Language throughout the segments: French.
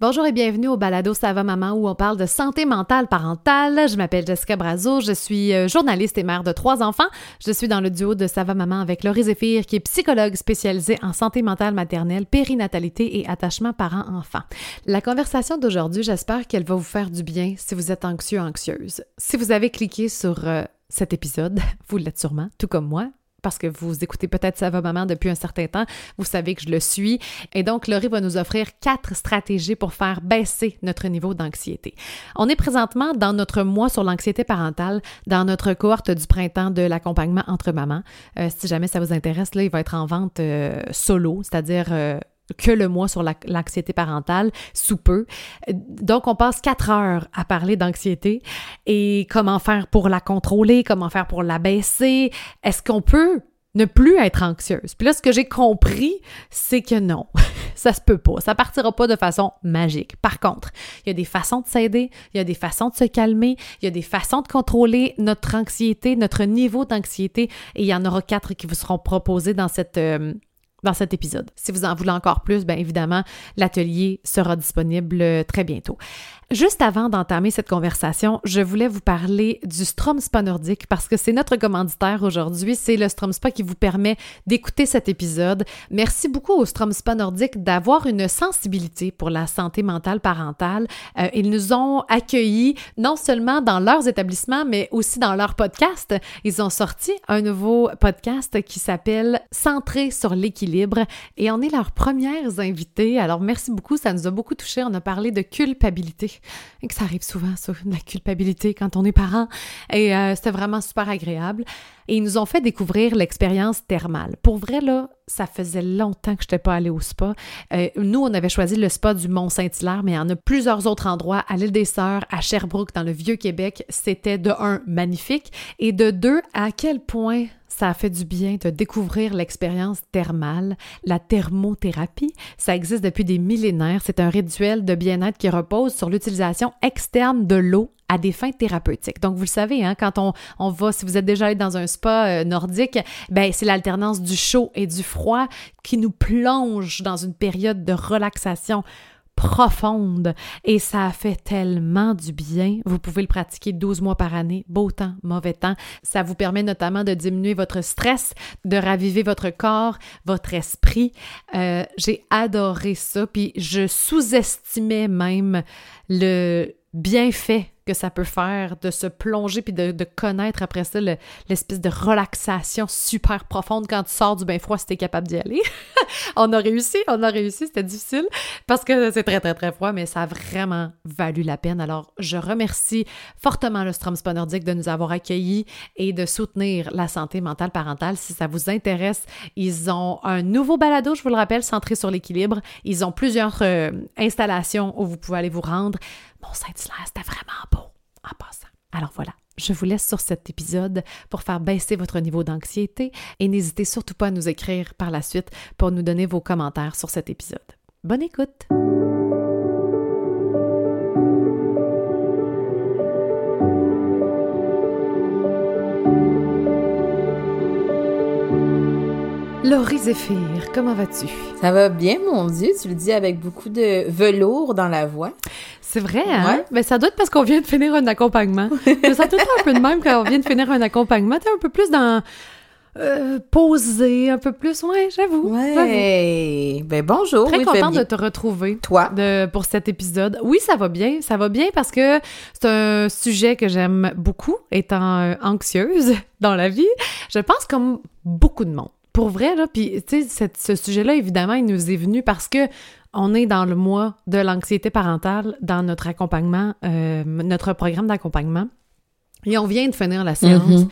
Bonjour et bienvenue au Balado Ça maman où on parle de santé mentale parentale. Je m'appelle Jessica Brazo, je suis euh, journaliste et mère de trois enfants. Je suis dans le duo de Ça maman avec Laurie Zéphir qui est psychologue spécialisée en santé mentale maternelle, périnatalité et attachement parent-enfant. La conversation d'aujourd'hui, j'espère qu'elle va vous faire du bien si vous êtes anxieux anxieuse. Si vous avez cliqué sur euh, cet épisode, vous l'êtes sûrement, tout comme moi parce que vous écoutez peut-être Ça va maman depuis un certain temps, vous savez que je le suis. Et donc, Laurie va nous offrir quatre stratégies pour faire baisser notre niveau d'anxiété. On est présentement dans notre mois sur l'anxiété parentale, dans notre cohorte du printemps de l'accompagnement entre mamans. Euh, si jamais ça vous intéresse, là, il va être en vente euh, solo, c'est-à-dire... Euh, que le mois sur l'anxiété parentale, sous peu. Donc, on passe quatre heures à parler d'anxiété et comment faire pour la contrôler, comment faire pour la baisser. Est-ce qu'on peut ne plus être anxieuse? Puis là, ce que j'ai compris, c'est que non, ça se peut pas. Ça partira pas de façon magique. Par contre, il y a des façons de s'aider, il y a des façons de se calmer, il y a des façons de contrôler notre anxiété, notre niveau d'anxiété, et il y en aura quatre qui vous seront proposés dans cette, euh, dans cet épisode. Si vous en voulez encore plus, bien évidemment, l'atelier sera disponible euh, très bientôt. Juste avant d'entamer cette conversation, je voulais vous parler du Strom Spa nordique parce que c'est notre commanditaire aujourd'hui. C'est le Strom Spa qui vous permet d'écouter cet épisode. Merci beaucoup au Strom Spa nordique d'avoir une sensibilité pour la santé mentale parentale. Euh, ils nous ont accueillis non seulement dans leurs établissements, mais aussi dans leur podcast. Ils ont sorti un nouveau podcast qui s'appelle Centré sur l'équilibre et on est leurs premières invités. Alors merci beaucoup, ça nous a beaucoup touché. On a parlé de culpabilité que ça arrive souvent, ça, la culpabilité quand on est parent. Et euh, c'était vraiment super agréable. Et ils nous ont fait découvrir l'expérience thermale. Pour vrai, là, ça faisait longtemps que je n'étais pas allée au spa. Euh, nous, on avait choisi le spa du Mont-Saint-Hilaire, mais il y en a plusieurs autres endroits, à l'île des Sœurs, à Sherbrooke, dans le Vieux-Québec. C'était de un, magnifique, et de deux, à quel point ça a fait du bien de découvrir l'expérience thermale, la thermothérapie. Ça existe depuis des millénaires. C'est un rituel de bien-être qui repose sur l'utilisation externe de l'eau à des fins thérapeutiques. Donc, vous le savez, hein, quand on, on va, si vous êtes déjà allé dans un spa euh, nordique, ben c'est l'alternance du chaud et du froid qui nous plonge dans une période de relaxation profonde et ça fait tellement du bien. Vous pouvez le pratiquer 12 mois par année, beau temps, mauvais temps. Ça vous permet notamment de diminuer votre stress, de raviver votre corps, votre esprit. Euh, j'ai adoré ça, puis je sous-estimais même le bienfait que ça peut faire de se plonger puis de, connaître après ça l'espèce de relaxation super profonde quand tu sors du bain froid si t'es capable d'y aller. on a réussi, on a réussi, c'était difficile parce que c'est très très très froid, mais ça a vraiment valu la peine. Alors je remercie fortement le Strom Spa Nordique de nous avoir accueillis et de soutenir la santé mentale parentale. Si ça vous intéresse, ils ont un nouveau balado, je vous le rappelle, centré sur l'équilibre. Ils ont plusieurs euh, installations où vous pouvez aller vous rendre. Mon Saint-Hilaire, c'était vraiment beau en passant. Alors voilà, je vous laisse sur cet épisode pour faire baisser votre niveau d'anxiété et n'hésitez surtout pas à nous écrire par la suite pour nous donner vos commentaires sur cet épisode. Bonne écoute! Laurie Zéphir, comment vas-tu? Ça va bien, mon Dieu. Tu le dis avec beaucoup de velours dans la voix. C'est vrai, hein? Mais ça doit être parce qu'on vient de finir un accompagnement. Je sens tout le temps un peu de même quand on vient de finir un accompagnement. T'es un peu plus dans... Euh, posé, un peu plus, ouais, j'avoue. Ouais. Ben bonjour. Très contente de te retrouver. Toi? De, pour cet épisode. Oui, ça va bien. Ça va bien parce que c'est un sujet que j'aime beaucoup, étant euh, anxieuse dans la vie. Je pense comme beaucoup de monde pour vrai, là, puis tu sais, ce sujet-là, évidemment, il nous est venu parce que on est dans le mois de l'anxiété parentale dans notre accompagnement, euh, notre programme d'accompagnement. Et on vient de finir la séance. Mm-hmm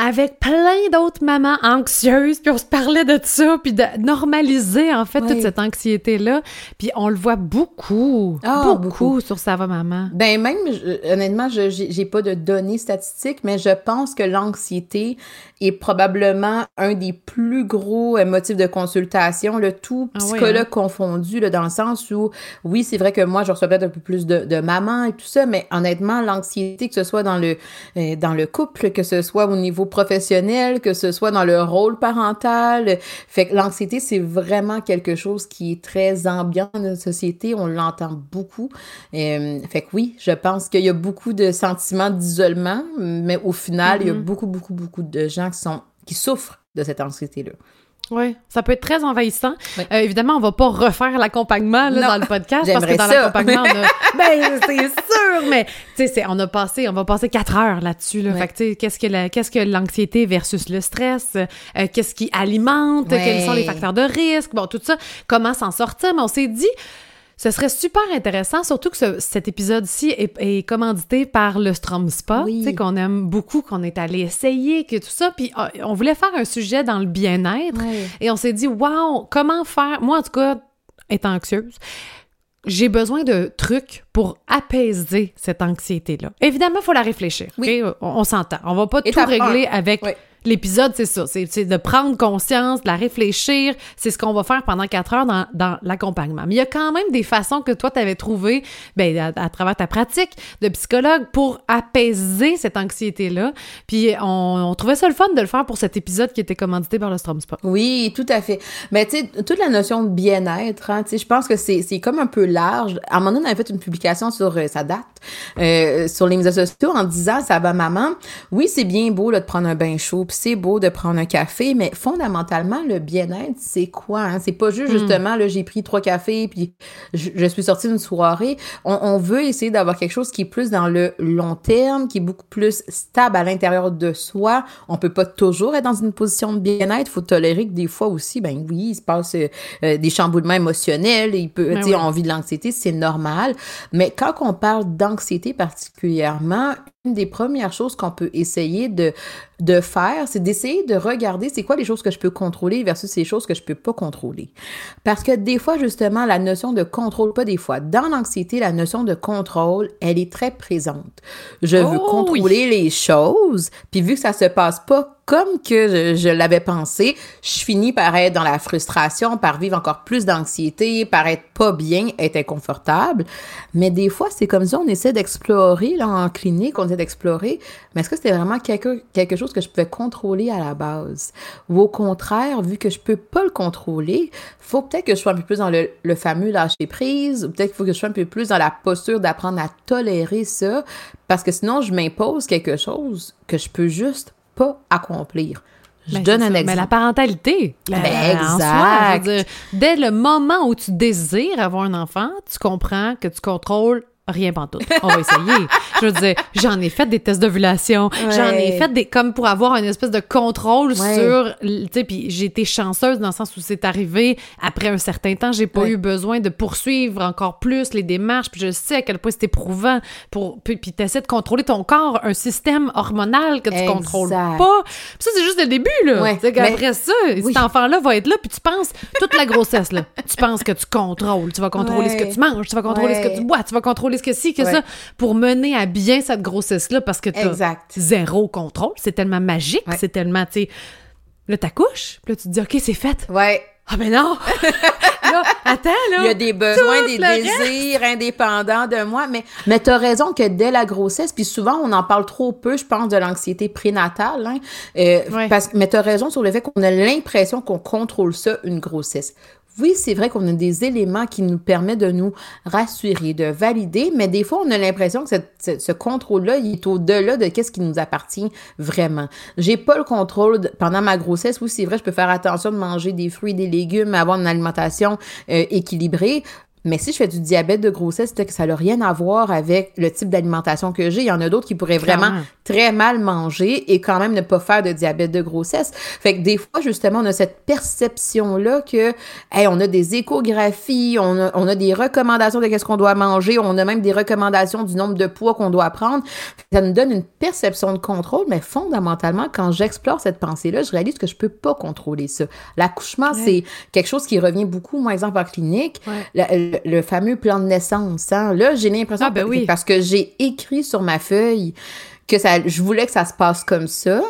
avec plein d'autres mamans anxieuses, puis on se parlait de ça, puis de normaliser en fait toute cette anxiété-là. Puis on le voit beaucoup, ah, beaucoup, sur Ça va maman. Ben même, honnêtement, je j'ai pas de données statistiques, mais je pense que l'anxiété est probablement un des plus gros euh, motifs de consultation, le tout ah psychologue hein? confondu, là, dans le sens où, oui, c'est vrai que moi, je reçois peut-être un peu plus de, de mamans et tout ça, mais honnêtement, l'anxiété, que ce soit dans le, euh, dans le couple, que ce soit au niveau professionnel, que ce soit dans le rôle parental. Fait que l'anxiété, c'est vraiment quelque chose qui est très ambiant dans notre société. On l'entend beaucoup. Euh, fait que oui, je pense qu'il y a beaucoup de sentiments d'isolement, mais au final, il y a mm-hmm. beaucoup, beaucoup, beaucoup de gens qui sont qui souffrent de cette anxiété-là. Oui, ça peut être très envahissant. Euh, évidemment, on va pas refaire l'accompagnement dans le podcast parce que dans l'accompagnement, on a... ben c'est sûr, mais tu sais, on a passé, on va passer quatre heures là-dessus. Là. Fait que tu sais, qu'est-ce que qu'est-ce que l'anxiété versus le stress, euh, qu'est-ce qui alimente, quels sont les facteurs de risque, bon tout ça, comment s'en sortir? Mais on s'est dit ce serait super intéressant, surtout que cet épisode-ci est, commandité par le Strom Spa, sais, qu'on aime beaucoup, qu'on est allé essayer, que tout ça. Puis ah, on voulait faire un sujet dans le bien-être et on s'est dit, wow, comment faire? Moi, en tout cas, étant anxieuse, j'ai besoin de trucs pour apaiser cette anxiété-là. Évidemment, il faut la réfléchir. Oui. On, s'entend. On va pas tout régler avec L'épisode, c'est ça. C'est de prendre conscience, de la réfléchir. C'est ce qu'on va faire pendant quatre heures dans, dans l'accompagnement. Mais il y a quand même des façons que toi, tu avais trouvées ben, à, travers ta pratique de psychologue pour apaiser cette anxiété-là. Puis on, trouvait ça le fun de le faire pour cet épisode qui était commandité par le Strom Spa. Oui, tout à fait. Mais tu sais, toute la notion de bien-être, hein, je pense que c'est comme un peu large. À un moment donné, on avait fait une publication sur euh, sa date, euh, sur les médias sociaux en disant, ça va maman, oui, c'est bien beau là, de prendre un bain chaud c'est beau de prendre un café, mais fondamentalement, le bien-être, c'est quoi? Hein? C'est pas juste, hmm. justement, là, j'ai pris trois cafés, puis je, suis sortie d'une soirée. On, veut essayer d'avoir quelque chose qui est plus dans le long terme, qui est beaucoup plus stable à l'intérieur de soi. On peut pas toujours être dans une position de bien-être. Il faut tolérer que des fois aussi, ben oui, il se passe euh, euh, des chamboulements émotionnels, il peut, ben sais, on vit de l'anxiété, c'est normal. Mais quand on parle d'anxiété particulièrement, une des premières choses qu'on peut essayer de, de faire, c'est d'essayer de regarder c'est quoi les choses que je peux contrôler versus les choses que je peux pas contrôler. Parce que des fois, justement, la notion de contrôle, pas des fois, dans l'anxiété, la notion de contrôle, elle est très présente. Je veux oh contrôler les choses, puis vu que ça se passe pas comme que je, l'avais pensé, je finis par être dans la frustration, par vivre encore plus d'anxiété, par être pas bien, être inconfortable. Mais des fois, c'est comme ça, on essaie d'explorer, là, en clinique, on d'explorer, mais est-ce que c'était vraiment quelque, quelque chose que je pouvais contrôler à la base? Ou au contraire, vu que je peux pas le contrôler, faut peut-être que je sois un peu plus dans le, le fameux lâcher prise, ou peut-être qu'il faut que je sois un peu plus dans la posture d'apprendre à tolérer ça, parce que sinon, je m'impose quelque chose que je peux juste accomplir. Je ben, donne un exemple. Mais la parentalité, ben, exact. dès le moment où tu désires avoir un enfant, tu comprends que tu contrôles rien pantoute. On va essayer. je veux dire, j'en ai fait des tests d'ovulation, j'en ai fait des comme pour avoir une espèce de contrôle sur tu sais puis j'ai été chanceuse dans le sens où c'est arrivé après un certain temps, j'ai pas eu besoin de poursuivre encore plus les démarches, puis je sais à quel point c'est éprouvant pour puis, puis essaies de contrôler ton corps, un système hormonal que tu contrôles pas. ça c'est juste le début là. Après ça, cet enfant là va être là puis tu penses toute la grossesse là, tu penses que tu contrôles, tu vas contrôler ce que tu manges, tu vas contrôler ce que tu bois, tu vas contrôler que si, que ça, pour mener à bien cette grossesse-là, parce que t'as zéro contrôle. C'est tellement magique, c'est tellement, tu sais, là, t'accouches, puis là, tu te dis, OK, c'est fait. Ouais. Ah, mais non! là, attends, là. Il y a des besoins, des désirs indépendants de moi. Mais, mais t'as raison que dès la grossesse, puis souvent, on en parle trop peu, je pense, de l'anxiété prénatale. Hein, euh, parce, mais t'as raison sur le fait qu'on a l'impression qu'on contrôle ça, une grossesse oui, c'est vrai qu'on a des éléments qui nous permettent de nous rassurer, de valider, mais des fois, on a l'impression que ce contrôle-là, il est au-delà de qu'est-ce qui nous appartient vraiment. J'ai pas le contrôle pendant ma grossesse. Oui, c'est vrai, je peux faire attention de manger des fruits, des légumes, avoir une alimentation euh, équilibrée. Mais si je fais du diabète de grossesse, c'est que ça n'a rien à voir avec le type d'alimentation que j'ai. Il y en a d'autres qui pourraient vraiment très mal manger et quand même ne pas faire de diabète de grossesse. Fait que des fois, justement, on a cette perception-là que, hey, on a des échographies, on a, on a des recommandations de qu'est-ce qu'on doit manger, on a même des recommandations du nombre de poids qu'on doit prendre. Ça nous donne une perception de contrôle, mais fondamentalement, quand j'explore cette pensée-là, je réalise que je peux pas contrôler ça. L'accouchement, c'est quelque chose qui revient beaucoup, moi, exemple en clinique le, fameux plan de naissance. Hein. Là, j'ai l'impression ah, ben oui. parce que j'ai écrit sur ma feuille que ça, je voulais que ça se passe comme ça.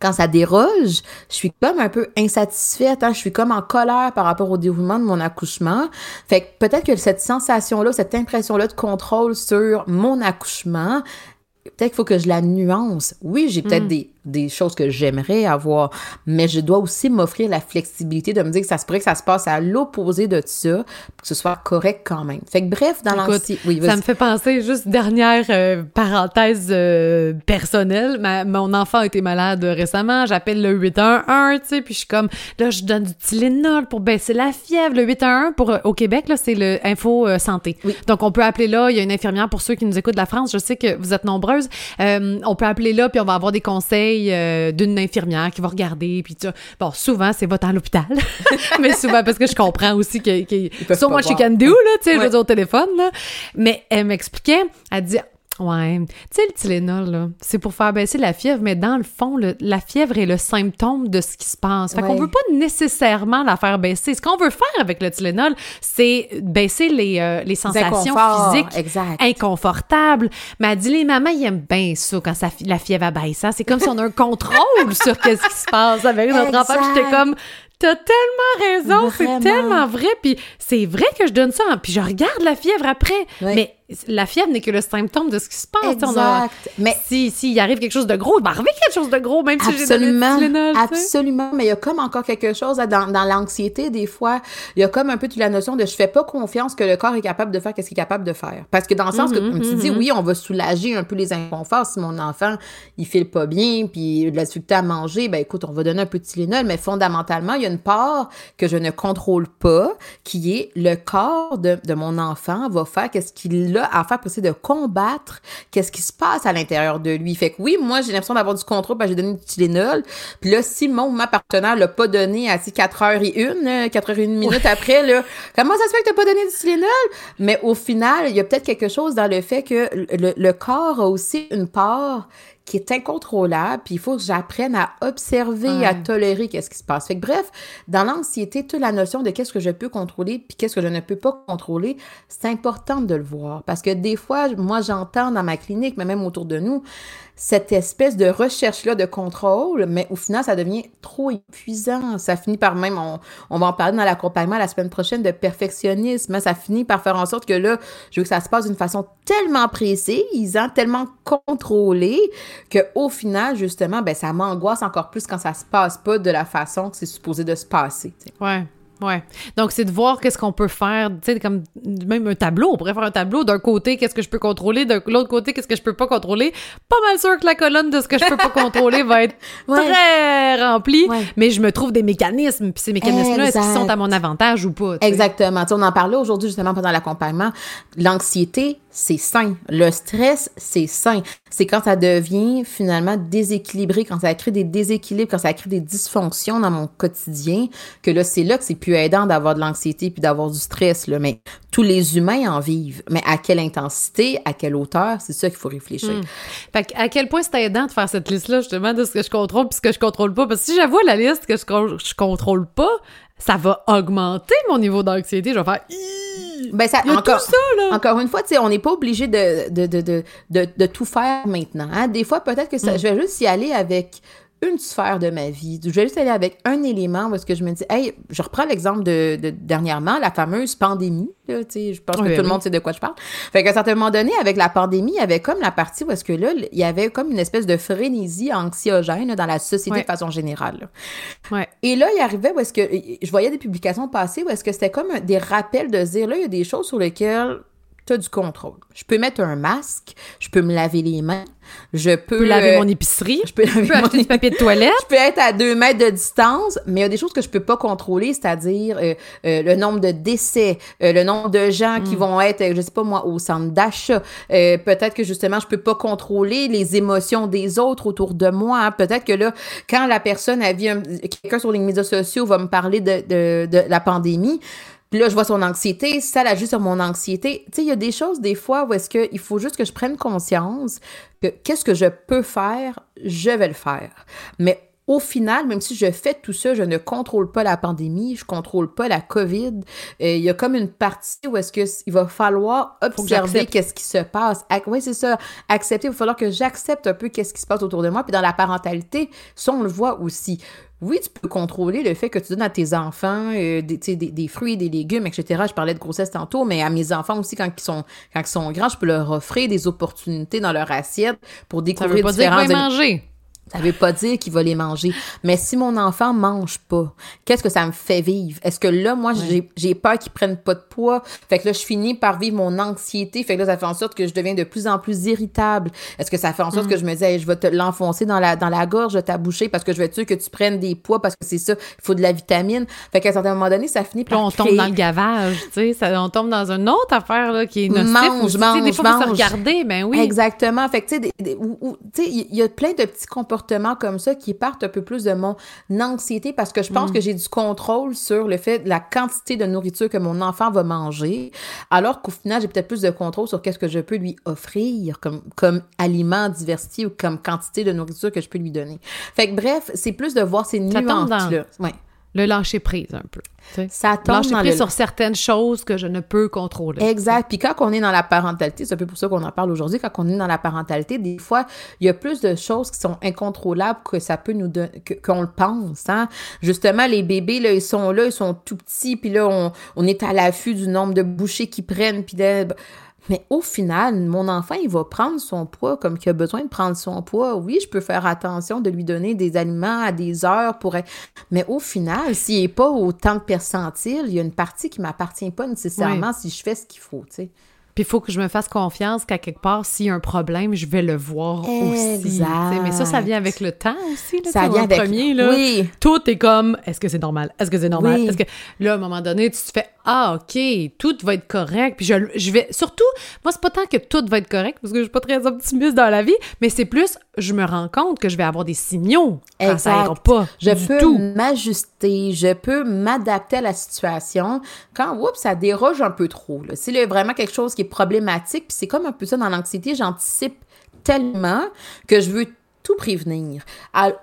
Quand ça déroge, je suis comme un peu insatisfaite, hein. je suis comme en colère par rapport au déroulement de mon accouchement. Fait que peut-être que cette sensation-là, cette impression-là de contrôle sur mon accouchement, peut-être qu'il faut que je la nuance. Oui, j'ai peut-être hmm. des des choses que j'aimerais avoir, mais je dois aussi m'offrir la flexibilité de me dire que ça se pourrait que ça se passe à l'opposé de ça, que ce soit correct quand même. Fait que bref, dans l'anxiété... Oui, ça me fait penser, juste dernière euh, parenthèse euh, personnelle, ma, mon enfant a été malade récemment, j'appelle le 811, tu sais, puis je suis comme, là, je donne du Tylenol pour baisser la fièvre. Le 811, pour, euh, au Québec, là, c'est le Info Santé. Donc, on peut appeler là, il y a une infirmière pour ceux qui nous écoutent de la France, je sais que vous êtes nombreuses, on peut appeler là, puis on va avoir des conseils euh, d'une infirmière qui va regarder, puis ça. Bon, souvent, c'est va à l'hôpital, mais souvent, parce que je comprends aussi que, que so much you can do, là, tu sais, je veux au téléphone, là. Mais elle m'expliquait, elle dit, Ouais. Tu sais, le Tylenol, là, c'est pour faire baisser la fièvre, mais dans le fond, la fièvre est le symptôme de ce qui se passe. Fait qu'on veut pas nécessairement la faire baisser. Ce qu'on veut faire avec le Tylenol, c'est baisser les, euh, les sensations physiques inconfortables. Mais elle dit, les mamans, ils aiment bien ça quand ça, la fièvre abaisse. Hein. C'est comme si on a un contrôle sur qu'est-ce qui se passe avec notre enfant. J'étais comme, T'as tellement raison, c'est tellement vrai. Puis c'est vrai que je donne ça, puis je regarde la fièvre après. Mais la fièvre n'est que le symptôme de ce qui se passe. Exact. mais si s'il arrive quelque chose de gros, il va arriver quelque chose de gros, même si j'ai donné Absolument. Mais il y a comme encore quelque chose dans, dans l'anxiété, des fois, il y a comme un peu toute la notion de je fais pas confiance que le corps est capable de faire qu'est-ce qu'il est capable de faire. Parce que dans le sens que, comme tu dis, mm-hmm, oui, on va soulager un peu les inconforts si mon enfant, il file pas bien, puis il a de la difficulté à manger, ben écoute, on va donner un peu de Tylenol, mais fondamentalement, il y a une part que je ne contrôle pas, qui est le corps de, de mon enfant va faire qu'est-ce qu'il a à faire pour essayer de combattre qu'est-ce qui se passe à l'intérieur de lui. Fait que oui, moi, j'ai l'impression d'avoir du contrôle, parce que j'ai donné du Tylenol, puis là, si mon ma partenaire l'a pas donné à 4 heures et une, 4 heures et une minute après, là, comment ça se fait que t'as pas donné du Tylenol? Mais au final, il y a peut-être quelque chose dans le fait que le, le corps a aussi une part qui est incontrôlable, puis il faut que j'apprenne à observer, à tolérer qu'est-ce qui se passe. Fait que bref, dans l'anxiété, toute la notion de qu'est-ce que je peux contrôler, puis qu'est-ce que je ne peux pas contrôler, c'est important de le voir. Parce que des fois, moi, j'entends dans ma clinique, mais même autour de nous, cette espèce de recherche-là de contrôle, mais au final, ça devient trop épuisant. Ça finit par même, on, va en parler dans l'accompagnement la semaine prochaine, de perfectionnisme. Ça finit par faire en sorte que là, je veux que ça se passe d'une façon tellement précise, hein, tellement contrôlée, que au final, justement, ben, ça m'angoisse encore plus quand ça se passe pas de la façon que c'est supposé de se passer. Ouais. Ouais. Donc, c'est de voir qu'est-ce qu'on peut faire, tu sais, comme même un tableau. On pourrait faire un tableau d'un côté, qu'est-ce que je peux contrôler, de l'autre côté, qu'est-ce que je peux pas contrôler. Pas mal sûr que la colonne de ce que je peux pas contrôler va être très remplie, mais je me trouve des mécanismes, puis ces mécanismes-là, est-ce qu'ils sont à mon avantage ou pas? Exactement. on en parlait aujourd'hui justement pendant l'accompagnement. L'anxiété, c'est sain. Le stress, c'est sain. C'est quand ça devient finalement déséquilibré, quand ça crée des déséquilibres, quand ça crée des dysfonctions dans mon quotidien, que là, c'est là que c'est plus aidant d'avoir de l'anxiété puis d'avoir du stress. Là. Mais tous les humains en vivent. Mais à quelle intensité, à quelle hauteur, c'est ça qu'il faut réfléchir. Hmm. Fait à quel point c'est aidant de faire cette liste-là, justement, de ce que je contrôle puis ce que je contrôle pas? Parce que si j'avoue la liste que je, je contrôle pas, ça va augmenter mon niveau d'anxiété. Je vais faire ben ça, encore, ça, là. encore une fois, tu sais, on n'est pas obligé de de, de, de, de, tout faire maintenant. Hein. Des fois, peut-être que ça, mm. je vais juste y aller avec une sphère de ma vie. Je vais juste aller avec un élément parce que je me dis, hey, je reprends l'exemple de, de, dernièrement, la fameuse pandémie. Là, je pense que tout le monde sait de quoi je parle. Fait qu'à un certain moment donné, avec la pandémie, il y avait comme la partie où est-ce que là, il y avait comme une espèce de frénésie anxiogène dans la société de façon générale. Et là, il arrivait où est-ce que je voyais des publications passer où est-ce que c'était comme des rappels de dire là, il y a des choses sur lesquelles tu as du contrôle. Je peux mettre un masque, je peux me laver les mains, je peux, laver mon épicerie, je peux, acheter du papier de toilette, je peux être à deux mètres de distance, mais il y a des choses que je peux pas contrôler, c'est-à-dire euh, euh, le nombre de décès, euh, le nombre de gens qui mm. vont être, je sais pas moi, au centre d'achat. peut-être que justement je peux pas contrôler les émotions des autres autour de moi. Hein. Peut-être que là, quand la personne a vu quelqu'un sur les médias sociaux va me parler de, de, de la pandémie, puis là, je vois son anxiété, ça l'agit sur mon anxiété. Tu sais, il y a des choses des fois où est-ce qu'il faut juste que je prenne conscience que qu'est-ce que je peux faire, je vais le faire. Mais au final, même si je fais tout ça, je ne contrôle pas la pandémie, je contrôle pas la COVID. Euh, il y a comme une partie où est-ce que il va falloir observer qu'est-ce qui se passe. Oui, c'est ça. Accepter, il va falloir que j'accepte un peu qu'est-ce qui se passe autour de moi. Puis dans la parentalité, ça, on le voit aussi oui, tu peux contrôler le fait que tu donnes à tes enfants euh, des, des, des, fruits, des légumes, etc. Je parlais de grossesse tantôt, mais à mes enfants aussi, quand ils sont, quand ils sont grands, je peux leur offrir des opportunités dans leur assiette pour découvrir ça veut pas différents... Dire manger. Ça veut pas dire qu'il va les manger. Mais si mon enfant mange pas, qu'est-ce que ça me fait vivre? Est-ce que là, moi, j'ai peur qu'il prenne pas de poids? Fait que là, je finis par vivre mon anxiété. Fait que là, ça fait en sorte que je deviens de plus en plus irritable. Est-ce que ça fait en sorte que mm. je me dis, je vais te l'enfoncer dans la, dans la gorge ta bouchée parce que je veux être sûr que tu prennes des poids parce que c'est ça, il faut de la vitamine? Fait qu'à un certain moment donné, ça finit par. Là, on tombe dans le gavage, tu sais. On tombe dans une autre affaire, là, qui est nocif. Mange, mange, des fois, mange. se regarder, ben oui. Exactement. Fait que, tu sais, il y a plein de petits comportements comme ça qui partent un peu plus de mon anxiété parce que je pense mm. que j'ai du contrôle sur le fait de la quantité de nourriture que mon enfant va manger, alors qu'au final, j'ai peut-être plus de contrôle sur qu'est-ce que je peux lui offrir comme, comme aliment diversifié ou comme quantité de nourriture que je peux lui donner. Fait que bref, c'est plus de voir ces nuances-là. Ouais le lâcher prise un peu. Ça tombe lâcher prise sur certaines choses que je ne peux contrôler. Exact. Puis quand on est dans la parentalité, c'est un peu pour ça qu'on en parle aujourd'hui, quand on est dans la parentalité, des fois, il y a plus de choses qui sont incontrôlables que ça peut nous donner, qu'on le pense. Hein? Justement, les bébés, là, ils sont là, ils sont tout petits, puis là, on, on est à l'affût du nombre de bouchées qu'ils prennent, puis là, mais au final, mon enfant, il va prendre son poids comme qu'il a besoin de prendre son poids. Oui, je peux faire attention de lui donner des aliments à des heures pour... Mais au final, s'il n'est pas au temps de percentile, il y a une partie qui ne m'appartient pas nécessairement si je fais ce qu'il faut, tu sais. Puis il faut que je me fasse confiance qu'à quelque part, s'il y a un problème, je vais le voir aussi. Mais ça, ça vient avec le temps aussi. Là, ça vient avec... Premier, là, oui. Tout est comme, est-ce que c'est normal? Est-ce que c'est normal? Est-ce que... Là, à un moment donné, tu te fais, ah, OK, tout va être correct. Puis je, je vais... Surtout, moi, c'est pas tant que tout va être correct, parce que je suis pas très optimiste dans la vie, mais c'est plus, je me rends compte que je vais avoir des signaux quand ça ira pas Je peux m'ajuster, je peux m'adapter à la situation quand, oups, ça déroge un peu trop. C'est vraiment quelque chose qui problématique. Puis c'est comme un peu ça dans l'anxiété, j'anticipe tellement que je veux tout prévenir.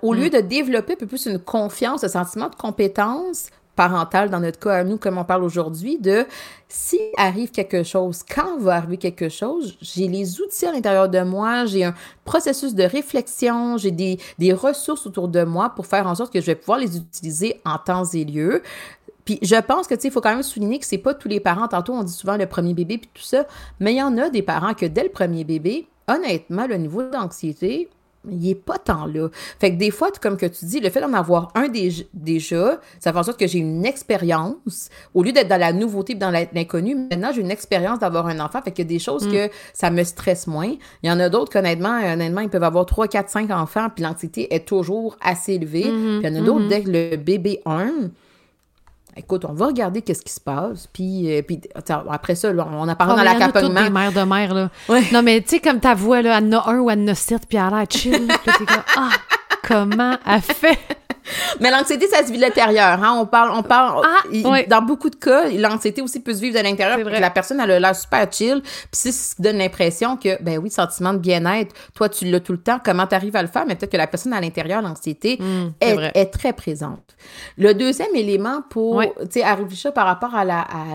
au lieu mm. de développer un peu plus une confiance, un sentiment de compétence parentale, dans notre cas à nous, comme on parle aujourd'hui, de si arrive quelque chose, quand va arriver quelque chose, j'ai les outils à l'intérieur de moi, j'ai un processus de réflexion, j'ai des, des ressources autour de moi pour faire en sorte que je vais pouvoir les utiliser en temps et lieu. Puis je pense que, tu sais, il faut quand même souligner que c'est pas tous les parents, tantôt on dit souvent le premier bébé puis tout ça, mais il y en a des parents que dès le premier bébé, honnêtement, le niveau d'anxiété, il est pas tant là. Fait que des fois, comme que tu dis, le fait d'en avoir un déjà, ça fait en sorte que j'ai une expérience, au lieu d'être dans la nouveauté dans l'inconnu, maintenant j'ai une expérience d'avoir un enfant, fait qu'il y a des choses mm. que ça me stresse moins. Il y en a d'autres qu'honnêtement, honnêtement, ils peuvent avoir 3, 4, 5 enfants, puis l'anxiété est toujours assez élevée. Mm-hmm. Puis il y en a d'autres, mm-hmm. dès que le bébé 1, Écoute, on va regarder qu'est-ce qui se passe, puis, euh, puis après ça, on a parlé oh, dans l'accompagnement. des mères de mère, là. Non, mais tu sais, comme ta voix, là, elle en a un ou elle en a sept, puis elle a l'air chill. puis comme, ah, comment elle fait? Mais l'anxiété, ça se vit de l'intérieur. Hein? On parle, on parle. Ah, dans beaucoup de cas, l'anxiété aussi peut se vivre de l'intérieur. La personne, elle a l'air super chill. Puis c'est ce qui donne l'impression que, ben oui, sentiment de bien-être, toi, tu l'as tout le temps. Comment tu arrives à le faire? Mais peut-être que la personne à l'intérieur, l'anxiété, hmm, est, très présente. Le deuxième élément pour, tu sais, ça par rapport à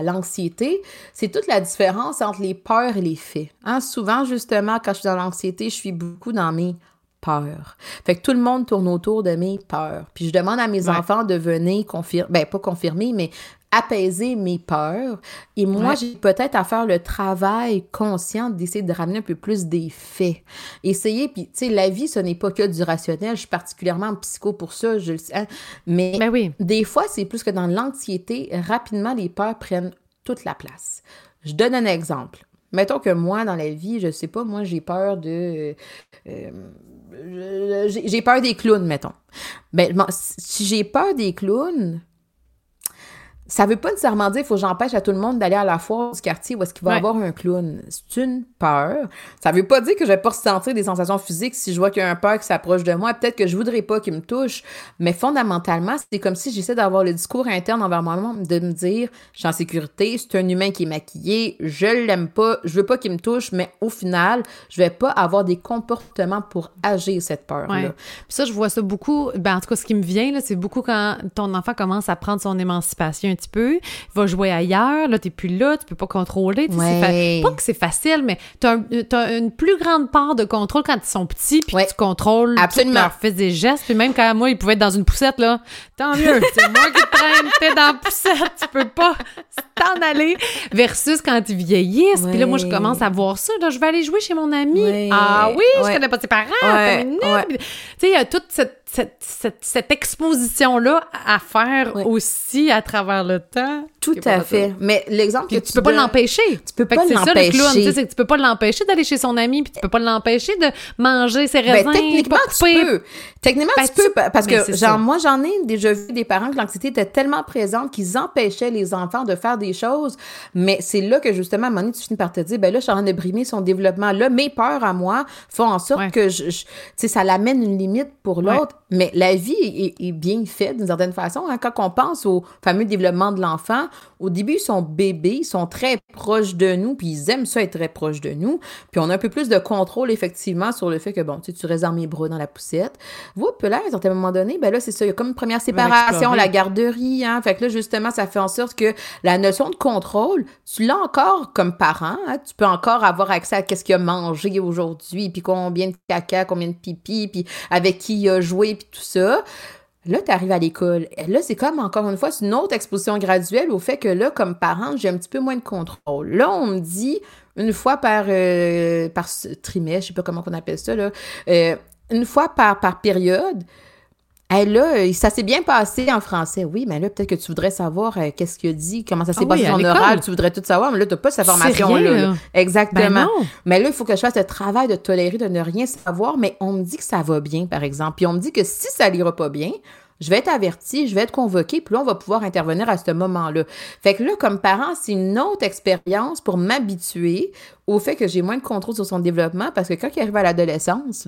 l'anxiété, c'est toute la différence entre les peurs et les faits. Hein? Souvent, justement, quand je suis dans l'anxiété, je suis beaucoup dans mes peur. Fait que tout le monde tourne autour de mes peurs. Puis je demande à mes enfants de venir confirmer, ben pas confirmer, mais apaiser mes peurs. Et moi, j'ai peut-être à faire le travail conscient d'essayer de ramener un peu plus des faits. Essayer, puis tu sais, la vie, ce n'est pas que du rationnel. Je suis particulièrement psycho pour ça, je le sais. Hein. Mais ben oui. des fois, c'est plus que dans l'anxiété, rapidement, les peurs prennent toute la place. Je donne un exemple. Mettons que moi, dans la vie, je sais pas, moi, j'ai peur de... Euh, j'ai peur des clowns, mettons. Ben, si j'ai peur des clowns, ça veut pas nécessairement dire qu'il faut que j'empêche à tout le monde d'aller à la foire du quartier où est-ce qu'il va y avoir un clown. C'est une peur. Ça veut pas dire que je vais pas ressentir des sensations physiques si je vois qu'il y a un peur qui s'approche de moi. Peut-être que je voudrais pas qu'il me touche, mais fondamentalement, c'est comme si j'essaie d'avoir le discours interne envers moi-même, de me dire, je suis en sécurité, c'est un humain qui est maquillé, je l'aime pas, je veux pas qu'il me touche, mais au final, je vais pas avoir des comportements pour agir cette peur-là. ça, je vois ça beaucoup, ben, en tout cas, ce qui me vient, là, c'est beaucoup quand ton enfant commence à prendre son émancipation petit peu, il va jouer ailleurs, là, t'es plus là, tu peux pas contrôler. Ouais. Pas que c'est facile, mais t'as as une plus grande part de contrôle quand ils sont petits, puis tu contrôles Absolument. leur fait des gestes, puis même quand moi, ils pouvaient être dans une poussette, là, tant mieux, c'est moi qui traîne, t'es dans la poussette, tu peux pas t'en aller, versus quand ils vieillissent, puis là, moi, je commence à voir ça, là, je vais aller jouer chez mon ami. Ah oui, je connais pas tes parents, tu sais, il y a toute cette cette, exposition-là à faire aussi à travers le temps? Tout à fait. Mais l'exemple que tu, tu peux pas l'empêcher. Tu peux pas l'empêcher. C'est ça, tu peux pas l'empêcher d'aller chez son ami, puis tu peux pas l'empêcher de manger ses ben, raisins. techniquement, tu peux. Techniquement, ben, tu, peux. Parce que, genre, moi, j'en ai déjà vu des parents que l'anxiété était tellement présente qu'ils empêchaient les enfants de faire des choses. Mais c'est là que, justement, à un moment donné, tu finis par te dire, ben là, je suis en train de brimer son développement. Là, mes peurs à moi font en sorte que, je, tu sais, ça l'amène une limite pour l'autre. Mais la vie est, bien faite d'une certaine façon. Hein. Quand on pense au fameux développement de l'enfant, au début, ils sont bébés, ils sont très proches de nous, puis ils aiment ça être très proches de nous. Puis on a un peu plus de contrôle, effectivement, sur le fait que, bon, tu, sais, tu restes dans mes bras dans la poussette. Vous, là, à un certain moment donné, ben là, c'est ça, il y a comme une première séparation, la garderie, hein. Fait que là, justement, ça fait en sorte que la notion de contrôle, tu l'as encore comme parent, hein. Tu peux encore avoir accès à qu'est-ce qu'il a mangé aujourd'hui, puis combien de caca, combien de pipi, puis avec qui il a joué, puis tout ça. Là, tu arrives à l'école. Là, c'est comme, encore une fois, c'est une autre exposition graduelle au fait que là, comme parent, j'ai un petit peu moins de contrôle. Là, on me dit, une fois par, euh, par trimestre, je sais pas comment on appelle ça, là, euh, une fois par, par période, elle là, euh, ça s'est bien passé en français. Oui, mais là, peut-être que tu voudrais savoir qu'est-ce qu'il a dit, comment ça s'est ah passé en oral. Tu voudrais tout savoir, mais là, tu n'as pas cette formation-là. Exactement. Ben mais là, il faut que je fasse le travail de tolérer, de ne rien savoir. Mais on me dit que ça va bien, par exemple. Puis on me dit que si ça n'ira pas bien, je vais être averti, je vais être convoqué, puis là, on va pouvoir intervenir à ce moment-là. Fait que là, comme parent, c'est une autre expérience pour m'habituer au fait que j'ai moins de contrôle sur son développement parce que quand il arrive à l'adolescence,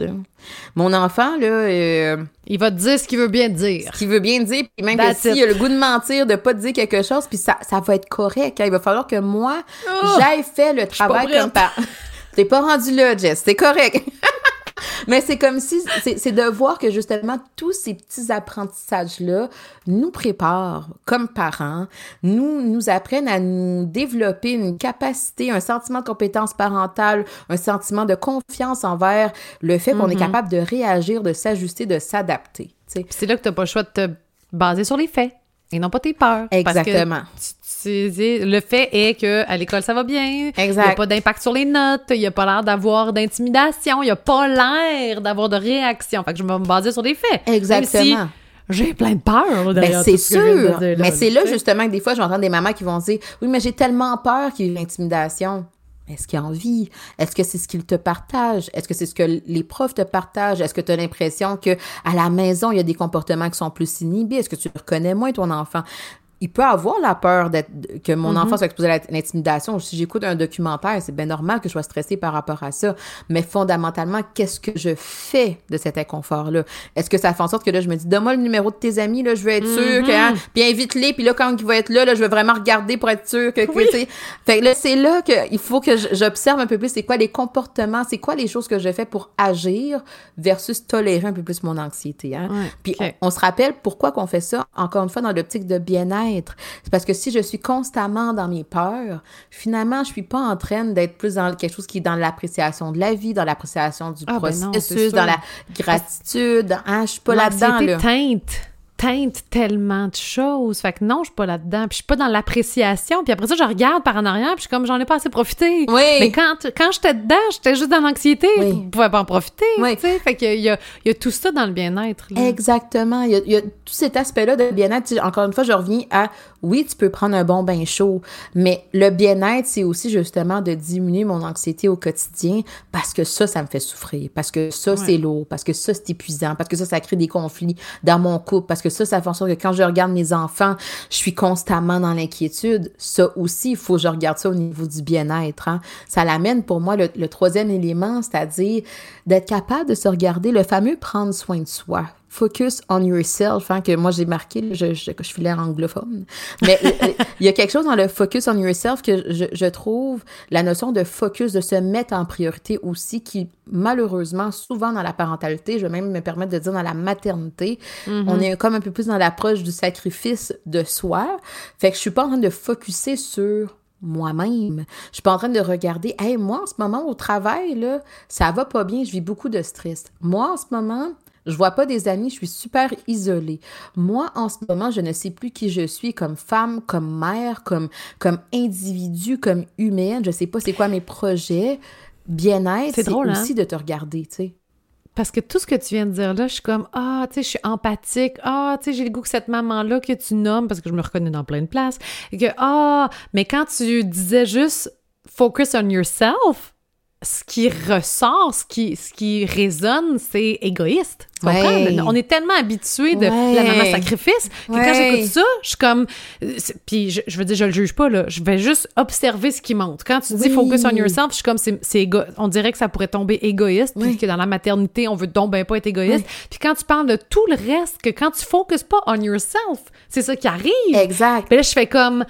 mon enfant, là... Euh, il va te dire ce qu'il veut bien dire. Ce qu'il veut bien dire, puis même que s'il a le goût de mentir, de pas te dire quelque chose, puis ça, ça va être correct. Hein. Il va falloir que moi, oh! j'aille fait le travail comme parent. T'es pas rendu là, Jess, c'est correct. Mais c'est comme si, c'est de voir que justement, tous ces petits apprentissages-là nous préparent comme parents, nous, nous apprennent à nous développer une capacité, un sentiment de compétence parentale, un sentiment de confiance envers le fait qu'on est mm-hmm. capable de réagir, de s'ajuster, de s'adapter. C'est là que tu n'as pas le choix de te baser sur les faits et non pas tes peurs. Exactement. Le fait est que à l'école ça va bien. Il n'y a pas d'impact sur les notes. Il n'y a pas l'air d'avoir d'intimidation. Il n'y a pas l'air d'avoir de réaction. Fait que je vais me baser sur des faits. Exactement. j'ai plein de peur ben, c'est sûr. mais c'est là justement que des fois j'entends des mamans qui vont dire oui mais j'ai tellement peur qu'il y ait l'intimidation. Est-ce qu'il a envie? Est-ce que c'est ce qu'il te partage? Est-ce que c'est ce que les profs te partagent? Est-ce que tu as l'impression que à la maison, il y a des comportements qui sont plus inhibés? Est-ce que tu reconnais moins ton enfant? Il peut avoir la peur d'être que mon enfant mhm. soit exposé à l'intimidation. Si j'écoute un documentaire, c'est bien normal que je sois stressée par rapport à ça. Mais fondamentalement, qu'est-ce que je fais de cet inconfort-là? Est-ce que ça fait en sorte que là, je me dis, donne-moi le numéro de tes amis, là, je veux être sûr que, hein, puis invite-les, puis là, quand il va être là, là, je veux vraiment regarder pour être sûr que, oui. Fait que là, c'est là qu'il faut que j'observe un peu plus c'est quoi les comportements, c'est quoi les choses que je fais pour agir versus tolérer un peu plus mon anxiété, hein? puis on, on, se rappelle pourquoi qu'on fait ça, encore une fois, dans l'optique de bien-être c'est parce que si je suis constamment dans mes peurs, finalement, je suis pas en train d'être plus dans quelque chose qui est dans l'appréciation de la vie, dans l'appréciation du ah, ben processus, dans la gratitude. Hein, je suis pas là-dedans. Là. teinte teinte tellement de choses. Fait que non, je suis pas là-dedans. Puis je suis pas dans l'appréciation. Puis après ça, je regarde par en arrière, puis je suis comme, j'en ai pas assez profité. Oui. Mais quand, quand j'étais dedans, j'étais juste dans l'anxiété. Oui. Je pouvais pas en profiter. Oui. Tu sais, fait qu'il y a, il y a tout ça dans le bien-être. Exactement. Il y, a, il y a tout cet aspect-là de bien-être. Encore une fois, je reviens à, oui, tu peux prendre un bon bain chaud, mais le bien-être, c'est aussi justement de diminuer mon anxiété au quotidien parce que ça, ça me fait souffrir. Parce que ça, c'est lourd. Parce que ça, c'est épuisant. Parce que ça, ça crée des conflits dans mon couple. Parce que ça, ça fait que quand je regarde mes enfants, je suis constamment dans l'inquiétude. Ça aussi, il faut que je regarde ça au niveau du bien-être. Hein. Ça l'amène pour moi le, troisième élément, c'est-à-dire d'être capable de se regarder, le fameux prendre soin de soi. Focus on yourself, hein, que moi j'ai marqué, je, je, je suis l'air anglophone. Mais il y a quelque chose dans le focus on yourself que je, je, trouve la notion de focus, de se mettre en priorité aussi, qui malheureusement, souvent dans la parentalité, je vais même me permettre de dire dans la maternité, mm-hmm. on est comme un peu plus dans l'approche du sacrifice de soi. Fait que je suis pas en train de focuser sur moi-même. Je suis pas en train de regarder, hey, moi, en ce moment, au travail, là, ça va pas bien, je vis beaucoup de stress. Moi, en ce moment, je vois pas des amis, je suis super isolée. Moi, en ce moment, je ne sais plus qui je suis comme femme, comme mère, comme, comme individu, comme humaine. Je sais pas c'est quoi mes projets. Bien-être, c'est hein? aussi de te regarder, tu sais. Parce que tout ce que tu viens de dire là, je suis comme Ah, tu sais, je suis empathique. Ah, tu sais, j'ai le goût que cette maman-là que tu nommes, parce que je me reconnais dans plein de places, et que Ah, mais quand tu disais juste focus on yourself, ce qui ressort, ce qui, ce qui résonne, c'est égoïste. On est tellement habitué de la maman sacrifice que quand j'écoute ça, je suis comme. Puis je, veux dire, je le juge pas, là. Je vais juste observer ce qui monte. Quand tu dis focus on yourself, je suis comme, c'est on dirait que ça pourrait tomber égoïste, puis que dans la maternité, on veut donc ben pas être égoïste. Puis quand tu parles de tout le reste, que quand tu focuses pas on yourself, c'est ça qui arrive. Exact. Puis là, je fais comme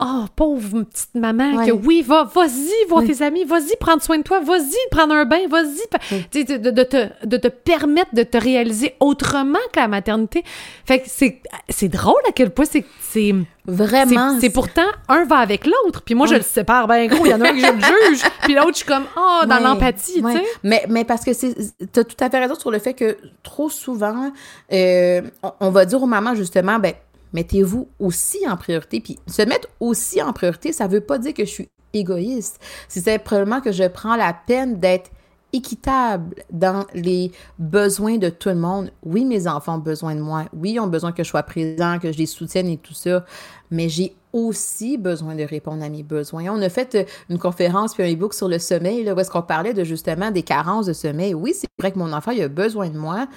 Oh, pauvre petite maman, que oui, va, vas-y, voir tes amis, vas-y, prendre soin de toi, vas-y, prendre un bain, vas-y, de, de, te, de te permettre de te réaliser autrement qu'à la maternité. Fait que c'est, c'est drôle à quel point c'est, c'est Vraiment. C'est pourtant, un va avec l'autre. Puis moi, je le sépare ben gros. Il y en a un que je le juge. Puis l'autre, je suis comme, oh, dans l'empathie, tu sais. Mais, mais parce que c'est, t'as tout à fait raison sur le fait que trop souvent, euh, on, on, va dire aux mamans, justement, ben, mettez-vous aussi en priorité. Puis se mettre aussi en priorité, ça ne veut pas dire que je suis égoïste. C'est simplement que je prends la peine d'être équitable dans les besoins de tout le monde. Oui, mes enfants ont besoin de moi. Oui, ils ont besoin que je sois présent, que je les soutienne et tout ça. Mais j'ai aussi besoin de répondre à mes besoins. On a fait une conférence puis un e-book sur le sommeil, là, où est-ce qu'on parlait de justement des carences de sommeil. Oui, c'est vrai que mon enfant, a besoin de moi,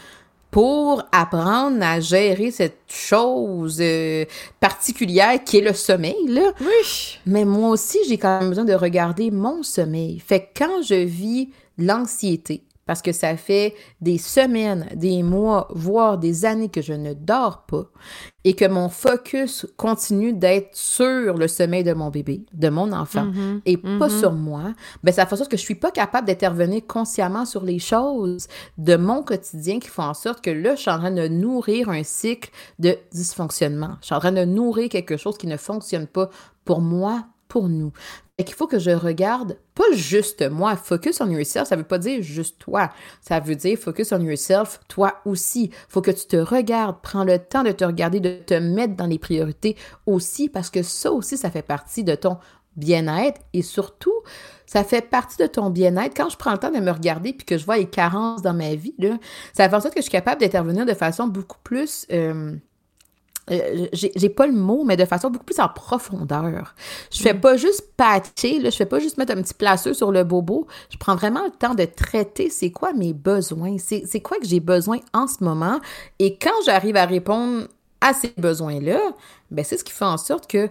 pour apprendre à gérer cette chose euh, particulière qui est le sommeil, là. Oui. Mais moi aussi, j'ai quand même besoin de regarder mon sommeil. Fait que quand je vis l'anxiété, parce que ça fait des semaines, des mois, voire des années que je ne dors pas et que mon focus continue d'être sur le sommeil de mon bébé, de mon enfant mm-hmm. et pas mm-hmm. sur moi, ben ça fait en sorte que je suis pas capable d'intervenir consciemment sur les choses de mon quotidien qui font en sorte que là je suis en train de nourrir un cycle de dysfonctionnement. Je suis en train de nourrir quelque chose qui ne fonctionne pas pour moi, pour nous. Et qu'il faut que je regarde pas juste moi. Focus on yourself, ça veut pas dire juste toi. Ça veut dire focus on yourself, toi aussi. Faut que tu te regardes, prends le temps de te regarder, de te mettre dans les priorités aussi, parce que ça aussi, ça fait partie de ton bien-être et surtout, ça fait partie de ton bien-être. Quand je prends le temps de me regarder puis que je vois les carences dans ma vie, ça fait en sorte que je suis capable d'intervenir de façon beaucoup plus euh, euh, j'ai pas le mot, mais de façon beaucoup plus en profondeur. Je fais mm. pas juste patcher, là, je fais pas juste mettre un petit placeur sur le bobo. Je prends vraiment le temps de traiter c'est quoi mes besoins, c'est quoi que j'ai besoin en ce moment. Et quand j'arrive à répondre à ces besoins-là, ben c'est ce qui fait en sorte que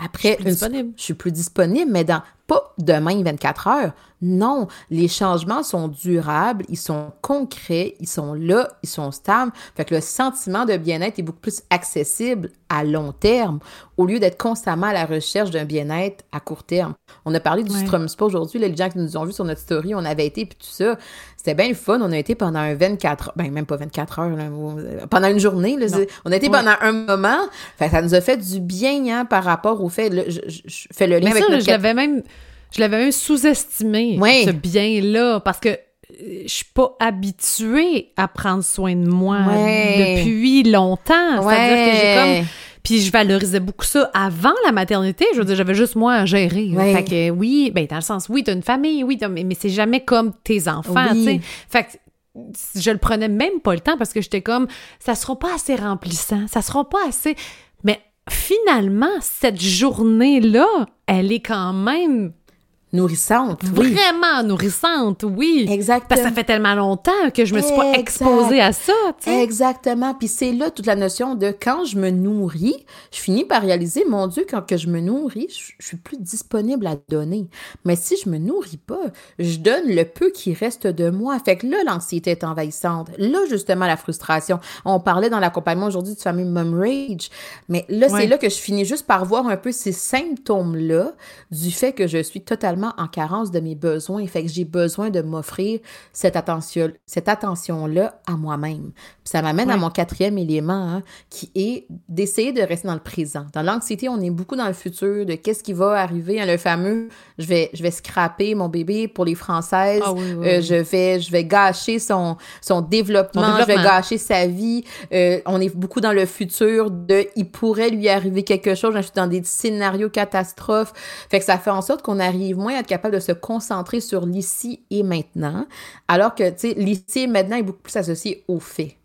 après, je suis, je suis plus disponible, mais dans pas demain 24 heures. Non, les changements sont durables, ils sont concrets, ils sont là, ils sont stables. Fait que le sentiment de bien-être est beaucoup plus accessible à long terme au lieu d'être constamment à la recherche d'un bien-être à court terme. On a parlé du Strum Spa aujourd'hui, les gens qui nous ont vus sur notre story, on avait été puis tout ça. C'était bien le fun. On a été pendant un 24 heures, ben même pas 24 heures, pendant une journée. on a été pendant un moment. Fait ça nous a fait du bien hein, par rapport au fait. je, fais le lien avec ça, je l'avais même je l'avais même sous-estimé, ce bien-là, parce que je suis pas habituée à prendre soin de moi depuis longtemps. C'est-à-dire que j'ai comme... Puis je valorisais beaucoup ça avant la maternité. Je veux dire, j'avais juste moi à gérer. Fait que oui, ben dans le sens, oui, t'as une famille, oui, mais, mais c'est jamais comme tes enfants, tu sais. Fait que je le prenais même pas le temps parce que j'étais comme, ça sera pas assez remplissant, ça sera pas assez... Mais finalement, cette journée-là, elle est quand même Nourrissante, oui. Vraiment nourrissante, oui. Exactement. Parce que ça fait tellement longtemps que je me suis pas exposée à ça, tu sais. Exactement. Puis c'est là toute la notion de quand je me nourris, je finis par réaliser, mon Dieu, quand que je me nourris, je, suis plus disponible à donner. Mais si je me nourris pas, je donne le peu qui reste de moi. Fait que là, l'anxiété est envahissante. Là, justement, la frustration. On parlait dans l'accompagnement aujourd'hui du fameux mom rage. Mais là, c'est là que je finis juste par voir un peu ces symptômes-là du fait que je suis totalement en carence de mes besoins. Fait que j'ai besoin de m'offrir cette attention, cette attention-là à moi-même. ça m'amène à mon quatrième élément, hein, qui est d'essayer de rester dans le présent. Dans l'anxiété, on est beaucoup dans le futur, de qu'est-ce qui va arriver. Hein, le fameux, je vais, je vais scraper mon bébé pour les Françaises. Ah euh, je vais, je vais gâcher son, son développement, Je vais gâcher sa vie. Euh, on est beaucoup dans le futur de, il pourrait lui arriver quelque chose. Je suis dans des scénarios catastrophes. Fait que ça fait en sorte qu'on arrive moins être capable de se concentrer sur l'ici et maintenant, alors que, l'ici et maintenant est beaucoup plus associé au fait.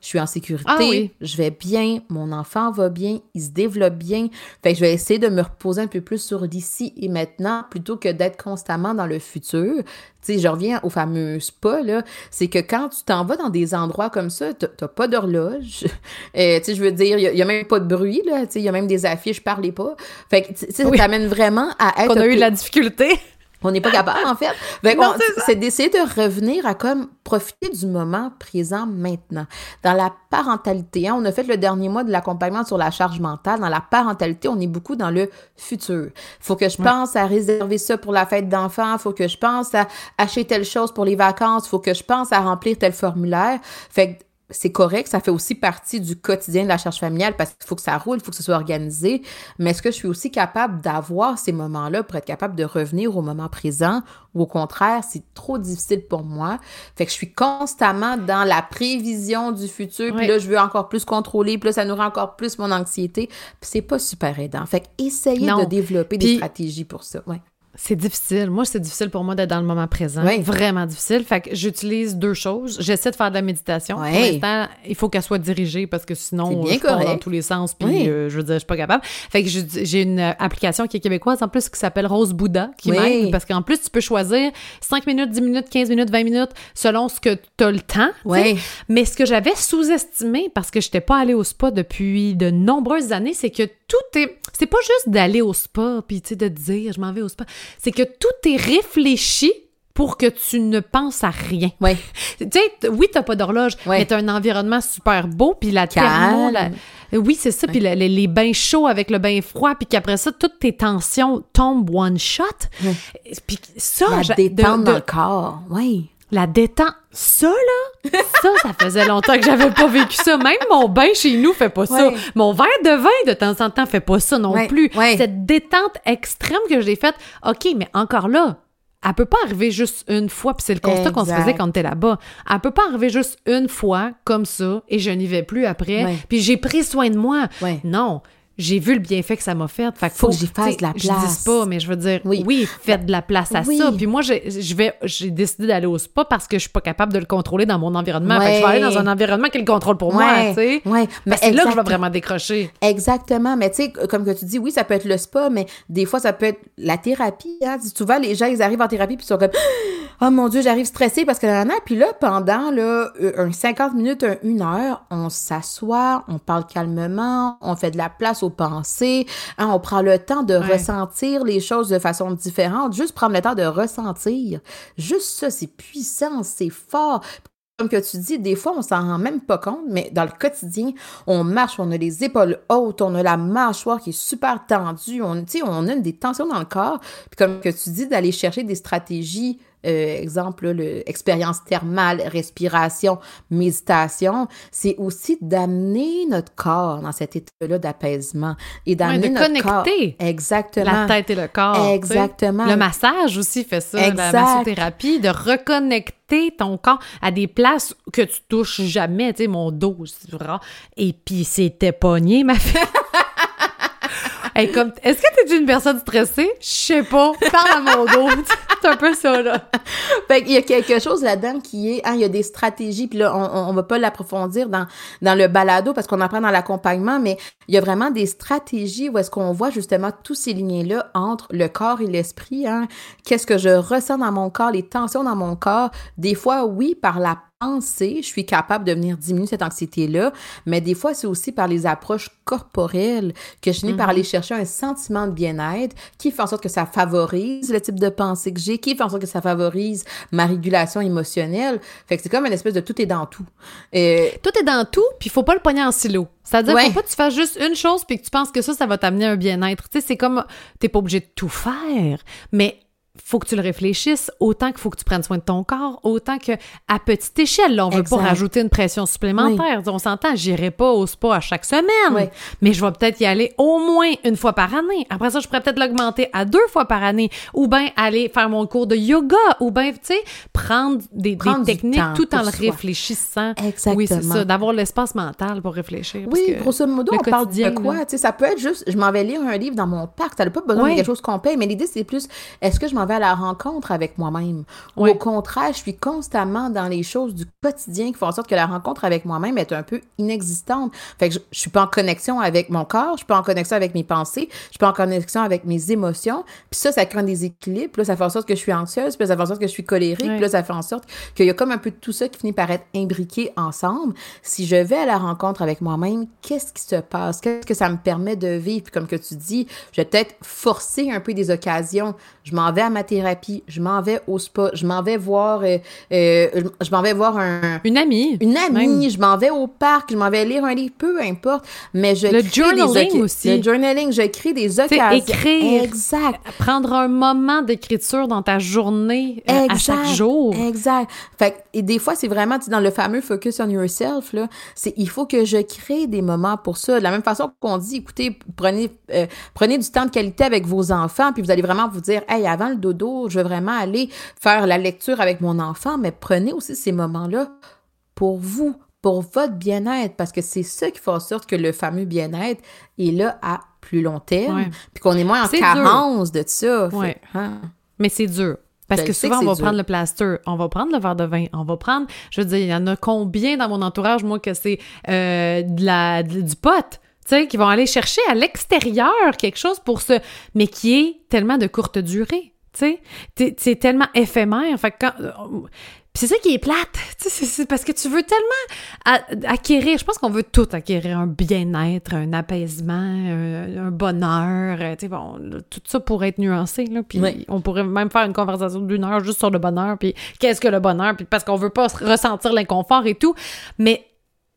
Je suis en sécurité, ah je vais bien, mon enfant va bien, il se développe bien. Fait que je vais essayer de me reposer un peu plus sur l'ici et maintenant plutôt que d'être constamment dans le futur. Tu sais, je reviens au fameux spa, là. C'est que quand tu t'en vas dans des endroits comme ça, t'as pas d'horloge. Euh, tu sais, je veux dire, il y, a même pas de bruit, là. Tu sais, il y a même des affiches, parlez pas. Fait que, tu sais, ça t'amène vraiment à être. On a eu de la difficulté. On n'est pas capable, en fait. c'est d'essayer de revenir à comme profiter du moment présent maintenant. Dans la parentalité, hein, on a fait le dernier mois de l'accompagnement sur la charge mentale. Dans la parentalité, on est beaucoup dans le futur. Faut que je pense à réserver ça pour la fête d'enfants. Faut que je pense à acheter telle chose pour les vacances. Faut que je pense à remplir tel formulaire. Fait que c'est correct, ça fait aussi partie du quotidien de la charge familiale parce qu'il faut que ça roule, il faut que ce soit organisé. Mais est-ce que je suis aussi capable d'avoir ces moments-là pour être capable de revenir au moment présent? Ou au contraire, c'est trop difficile pour moi? Fait que je suis constamment dans la prévision du futur, puis là, je veux encore plus contrôler, puis là, ça nourrit encore plus mon anxiété. Puis c'est pas super aidant. Fait que essayez de développer des stratégies pour ça. Ouais. C'est difficile. Moi, c'est difficile pour moi d'être dans le moment présent. Vraiment difficile. Fait que j'utilise deux choses. J'essaie de faire de la méditation. Pour l'instant, il faut qu'elle soit dirigée parce que sinon, je pars dans tous les sens. Puis, euh, je veux dire, je suis pas capable. Fait que j'ai une application qui est québécoise en plus qui s'appelle Rose Bouddha qui m'aide parce qu'en plus, tu peux choisir 5 minutes, 10 minutes, 15 minutes, 20 minutes selon ce que tu as le temps. Mais ce que j'avais sous-estimé parce que je n'étais pas allée au spa depuis de nombreuses années, c'est que tout est. C'est pas juste d'aller au spa puis, tu sais, de dire je m'en vais au spa c'est que tout est réfléchi pour que tu ne penses à rien. Ouais. tu sais, oui, t'as pas d'horloge, mais t'as un environnement super beau, puis la thermo, oui, c'est ça, puis les, bains chauds avec le bain froid, puis qu'après ça, toutes tes tensions tombent one shot. Puis ça, la détente dans le corps, oui la détente. Ça, là, ça, ça faisait longtemps que j'avais pas vécu ça. Même mon bain chez nous fait pas ça. Mon verre de vin, de temps en temps, fait pas ça non plus. Cette détente extrême que j'ai faite, OK, mais encore là, elle peut pas arriver juste une fois, puis c'est le constat qu'on se faisait quand on était là-bas. Elle peut pas arriver juste une fois comme ça et je n'y vais plus après. Puis j'ai pris soin de moi. Non, j'ai vu le bienfait que ça m'a fait. Fait faut, que j'y fasse de la place. Je dis pas, mais je veux dire, oui, faites de la place à ça. Puis moi, je vais, j'ai décidé d'aller au spa parce que je suis pas capable de le contrôler dans mon environnement. Fait que je vais aller dans un environnement qui le contrôle pour moi, tu sais. Oui, mais c'est là que je vais vraiment décrocher. Exactement. Mais tu sais, comme que tu dis, oui, ça peut être le spa, mais des fois, ça peut être la thérapie. Hein. Souvent, les gens, ils arrivent en thérapie puis ils sont comme Oh mon Dieu, j'arrive stressée parce que là, puis là, pendant là, euh, un 50 minutes, une heure, on s'assoit, on parle calmement, on fait de la place aux pensées, hein, on prend le temps de ressentir les choses de façon différente, juste prendre le temps de ressentir. Juste ça, c'est puissant, c'est fort comme que tu dis, des fois, on s'en rend même pas compte, mais dans le quotidien, on marche, on a les épaules hautes, on a la mâchoire qui est super tendue, on, on a des tensions dans le corps. Puis comme que tu dis, d'aller chercher des stratégies euh, exemple, l'expérience thermale, respiration, méditation, c'est aussi d'amener notre corps dans cet état-là d'apaisement et d'amener notre connecter corps. Exactement. La tête et le corps. Exactement. Le massage aussi fait ça, la massothérapie, de reconnecter ton corps à des places que tu touches jamais, tu sais, mon dos, c'est. Et puis c'était pogné, ma fille. comme, est-ce que t'es une personne stressée? Je sais pas. Parle à mon dos. c'est un peu ça, là. Fait qu'il y a quelque chose là-dedans qui est, hein, il y a des stratégies, puis là, on, on va pas l'approfondir dans, dans le balado parce qu'on apprend dans l'accompagnement, mais il y a vraiment des stratégies où est-ce qu'on voit justement tous ces liens-là entre le corps et l'esprit, hein. Qu'est-ce que je ressens dans mon corps, les tensions dans mon corps? Des fois, oui, par la je suis capable de venir diminuer cette anxiété-là, mais des fois, c'est aussi par les approches corporelles que je finis par mhm. aller chercher un sentiment de bien-être qui fait en sorte que ça favorise le type de pensée que j'ai, qui fait en sorte que ça favorise ma régulation émotionnelle. Fait que c'est comme une espèce de tout est dans tout. Et... Tout est dans tout, puis il faut pas le pogner en silo. C'est-à-dire faut pas que tu fasses juste une chose puis que tu penses que ça, ça va t'amener un bien-être. Tu sais, c'est comme, t'es pas obligé de tout faire, mais faut que tu le réfléchisses autant qu'il faut que tu prennes soin de ton corps, autant que à petite échelle, là, on veut pas rajouter une pression supplémentaire. On s'entend, j'irai pas au spa à chaque semaine, mais je vais peut-être y aller au moins une fois par année. Après ça, je pourrais peut-être l'augmenter à deux fois par année, ou bien aller faire mon cours de yoga, ou bien, tu sais, prendre des, techniques tout en le réfléchissant. Exactement. Oui, c'est ça, d'avoir l'espace mental pour réfléchir. Oui, grosso modo, on parle de quoi? Tu sais, ça peut être juste, je m'en vais lire un livre dans mon parc, t'as pas besoin de quelque chose complet, mais l'idée, c'est plus, est-ce que je m'en vais à la rencontre avec moi-même. Au contraire, je suis constamment dans les choses du quotidien qui font en sorte que la rencontre avec moi-même est un peu inexistante. Fait que je, je, suis pas en connexion avec mon corps, je suis pas en connexion avec mes pensées, je suis pas en connexion avec mes émotions. Puis ça, ça crée un déséquilibre. Puis là, ça fait en sorte que je suis anxieuse, puis là, ça fait en sorte que je suis colérique, puis là, ça fait en sorte qu'il y a comme un peu de tout ça qui finit par être imbriqué ensemble. Si je vais à la rencontre avec moi-même, qu'est-ce qui se passe? Qu'est-ce que ça me permet de vivre? Puis comme que tu dis, je vais peut-être forcer un peu des occasions. Je m'en vais à ma thérapie je m'en vais au spa, je m'en vais voir, euh, euh, je m'en vais voir un... Une amie. Une amie, je m'en vais au parc, je m'en vais lire un livre, peu importe, mais je Le journaling aussi. Le journaling, je crée des occasions. écrire. Exact. Prendre un moment d'écriture dans ta journée euh, à chaque jour. Exact. Fait et des fois, c'est vraiment dans le fameux focus on yourself, là, c'est il faut que je crée des moments pour ça. De la même façon qu'on dit, écoutez, prenez, prenez du temps de qualité avec vos enfants, puis vous allez vraiment vous dire, hey, avant le dodo, je veux vraiment aller faire la lecture avec mon enfant, mais prenez aussi ces moments-là pour vous, pour votre bien-être, parce que c'est ça qui fait en sorte que le fameux bien-être est là à plus long terme, puis qu'on est moins en carence de ça. Hein. Mais c'est dur. Parce que souvent, on va prendre le plaster, on va prendre le verre de vin, on va prendre, je veux dire, il y en a combien dans mon entourage, moi, que c'est euh, de la, du pot, tu sais, qui vont aller chercher à l'extérieur quelque chose pour ce, mais qui est tellement de courte durée. Tu sais, c'est tellement éphémère. Fait quand, euh, c'est ça qui est plate. C'est parce que tu veux tellement acquérir. Je pense qu'on veut tout acquérir un bien-être, un apaisement, un, bonheur. Euh, tu sais, bon, tout ça pourrait être nuancé. Là, puis on pourrait même faire une conversation d'une heure juste sur le bonheur. Puis qu'est-ce que le bonheur? Puis parce qu'on veut pas ressentir l'inconfort et tout. Mais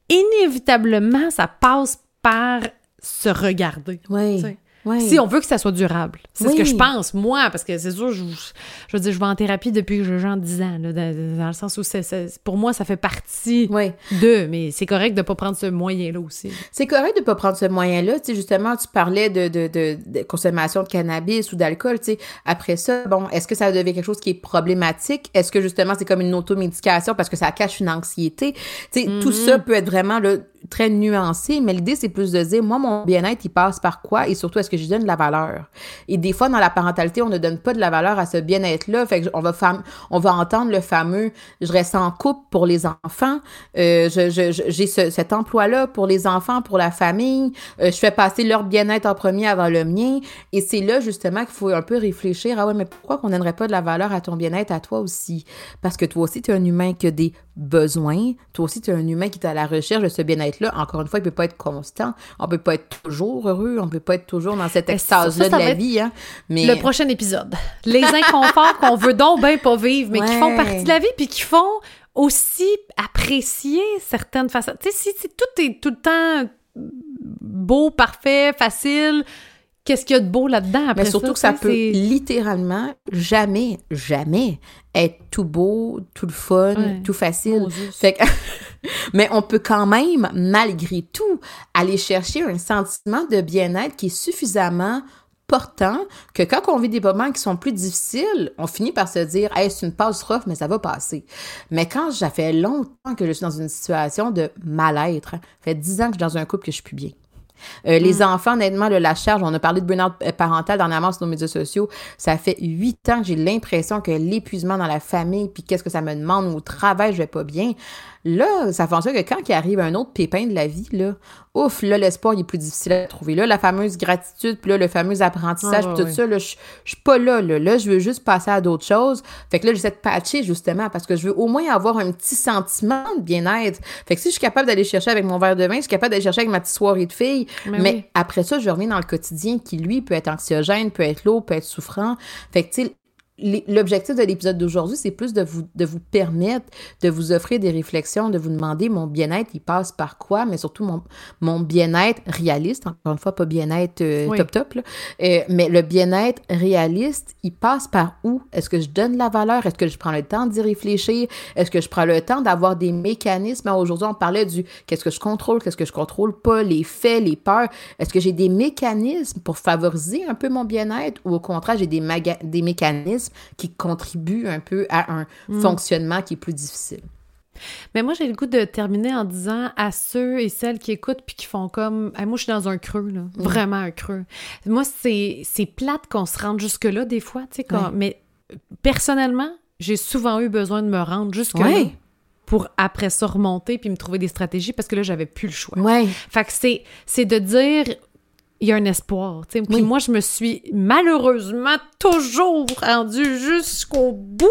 inévitablement, ça passe par se regarder. Oui. Si on veut que ça soit durable. C'est ce que je pense, moi, parce que c'est sûr, je, je, veux dire, je vais en thérapie depuis que j'ai genre 10 ans, là, dans, le sens où c'est, pour moi, ça fait partie de, mais c'est correct de ne pas prendre ce moyen-là aussi. C'est correct de ne pas prendre ce moyen-là. Tu sais, justement, tu parlais de, de, de, consommation de cannabis ou d'alcool, tu sais. Après ça, bon, est-ce que ça devient quelque chose qui est problématique? Est-ce que, justement, c'est comme une automédication parce que ça cache une anxiété? Tu sais, tout mm-hmm. ça peut être vraiment, là, très nuancé, mais l'idée, c'est plus de dire, moi, mon bien-être, il passe par quoi? Et surtout, est-ce que je donne de la valeur? Et des fois, dans la parentalité, on ne donne pas de la valeur à ce bien-être-là. Fait on va, on va entendre le fameux « je reste en couple pour les enfants euh, j'ai cet emploi-là pour les enfants, pour la famille, euh, je fais passer leur bien-être en premier avant le mien. » Et c'est là, justement, qu'il faut un peu réfléchir. Ah ouais, mais pourquoi qu'on donnerait pas de la valeur à ton bien-être à toi aussi? Parce que toi aussi, tu es un humain qui a des besoin. Toi aussi, tu es un humain qui est à la recherche de ce bien-être-là. Encore une fois, il peut pas être constant. On peut pas être toujours heureux. On peut pas être toujours dans cette extase-là de la vie. Hein. Mais... Le prochain épisode. Les inconforts qu'on veut donc bien pas vivre, mais qui font partie de la vie, puis qui font aussi apprécier certaines façons. Tu sais, si, tout est tout le temps beau, parfait, facile, qu'est-ce qu'il y a de beau là-dedans après Mais surtout que ça peut littéralement jamais, jamais être tout beau, tout le fun, tout facile. fait que, mais on peut quand même, malgré tout, aller chercher un sentiment de bien-être qui est suffisamment portant que quand on vit des moments qui sont plus difficiles, on finit par se dire hey, c'est une passe rough, mais ça va passer. Mais quand ça fait longtemps que je suis dans une situation de mal-être, ça fait dix ans que je suis dans un couple que je suis plus bien Euh, les mm. enfants, honnêtement, la charge, on a parlé de burn-out euh, parental dernièrement sur nos médias sociaux. Ça fait huit ans que j'ai l'impression que l'épuisement dans la famille, puis qu'est-ce que ça me demande au travail, je vais pas bien. Là, ça sorte que quand il arrive un autre pépin de la vie, là, ouf, là, l'espoir, il est plus difficile à trouver. Là, la fameuse gratitude, puis là, le fameux apprentissage, puis tout ça, là, je suis pas là, là. Là, je veux juste passer à d'autres choses. Fait que là, j'essaie de patcher, justement, parce que je veux au moins avoir un petit sentiment de bien-être. Fait que si je suis capable d'aller chercher avec mon verre de vin, je suis capable d'aller chercher avec ma petite soirée de filles, mais, après ça, je reviens dans le quotidien qui, lui, peut être anxiogène, peut être lourd, peut être souffrant. Fait que, tu sais, L'objectif de l'épisode d'aujourd'hui, c'est plus de vous, de vous permettre de vous offrir des réflexions, de vous demander mon bien-être, il passe par quoi, mais surtout mon, mon bien-être réaliste, encore une fois, pas bien-être euh, top-top, euh, mais le bien-être réaliste, il passe par où? Est-ce que je donne la valeur? Est-ce que je prends le temps d'y réfléchir? Est-ce que je prends le temps d'avoir des mécanismes? Aujourd'hui, on parlait du qu'est-ce que je contrôle, qu'est-ce que je contrôle pas, les faits, les peurs. Est-ce que j'ai des mécanismes pour favoriser un peu mon bien-être ou au contraire, j'ai des, des mécanismes qui contribuent un peu à un mm. fonctionnement qui est plus difficile. Mais moi, j'ai le goût de terminer en disant à ceux et celles qui écoutent puis qui font comme moi, je suis dans un creux, là, mm. vraiment un creux. Moi, c'est plate qu'on se rende jusque-là des fois, tu sais, mais personnellement, j'ai souvent eu besoin de me rendre jusque-là. Pour après ça remonter puis me trouver des stratégies parce que là, j'avais plus le choix. Ouais. Fait que c'est de dire il y a un espoir. Puis moi, je me suis malheureusement toujours rendue jusqu'au bout.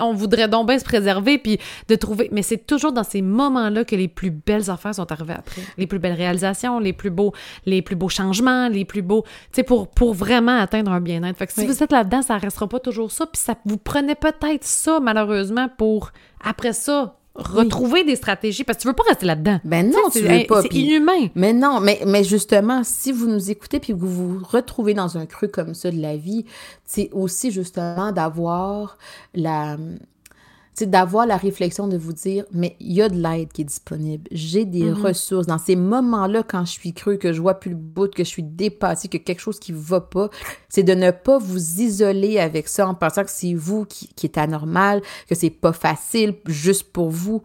On voudrait donc bien se préserver puis de trouver. Mais c'est toujours dans ces moments-là que les plus belles affaires sont arrivées après. Les plus belles réalisations, les plus beaux, les plus beaux changements, les plus beaux. Tu sais, pour, pour vraiment atteindre un bien-être. Fait que si vous êtes là-dedans, ça restera pas toujours ça. Puis ça vous prenez peut-être ça, malheureusement, pour après ça retrouver des stratégies parce que tu veux pas rester là-dedans. Ben non, tu veux pas. C'est inhumain. Mais non, mais, mais justement, si vous nous écoutez puis que vous vous retrouvez dans un creux comme ça de la vie, c'est aussi justement d'avoir la d'avoir la réflexion de vous dire, mais il y a de l'aide qui est disponible. J'ai des mm-hmm. ressources. Dans ces moments-là, quand je suis creux, que je vois plus le bout, que je suis dépassée, que quelque chose qui va pas, c'est de ne pas vous isoler avec ça en pensant que c'est vous qui, qui est anormal, que c'est pas facile juste pour vous.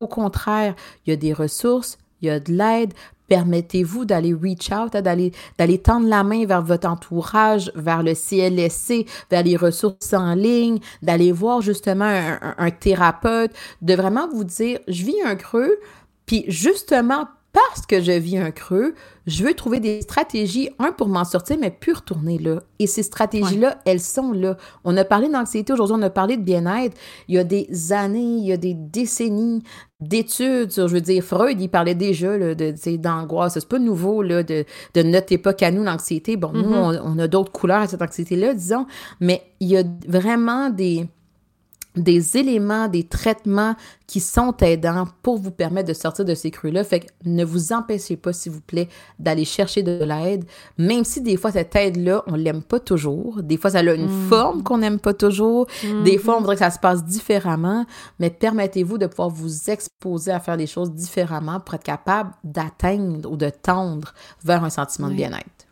Au contraire, il y a des ressources, il y a de l'aide. Permettez-vous d'aller reach out, hein, d'aller, d'aller tendre la main vers votre entourage, vers le CLSC, vers les ressources en ligne, d'aller voir justement un, un thérapeute, de vraiment vous dire, je vis un creux, puis justement parce que je vis un creux, je veux trouver des stratégies, un, pour m'en sortir, mais puis retourner là. Et ces stratégies-là, elles sont là. On a parlé d'anxiété, aujourd'hui, on a parlé de bien-être. Il y a des années, il y a des décennies d'études sur, je veux dire, Freud, il parlait déjà là, de, d'angoisse. C'est pas nouveau là, de, de notre époque à nous, l'anxiété. Bon, nous, mm-hmm. on, on a d'autres couleurs à cette anxiété-là, disons, mais il y a vraiment des des éléments, des traitements qui sont aidants pour vous permettre de sortir de ces creux-là. Fait que ne vous empêchez pas, s'il vous plaît, d'aller chercher de l'aide, même si des fois, cette aide-là, on l'aime pas toujours. Des fois, ça a une mm. forme qu'on n'aime pas toujours. Des fois, on mm-hmm. voudrait que ça se passe différemment, mais permettez-vous de pouvoir vous exposer à faire des choses différemment pour être capable d'atteindre ou de tendre vers un sentiment de bien-être.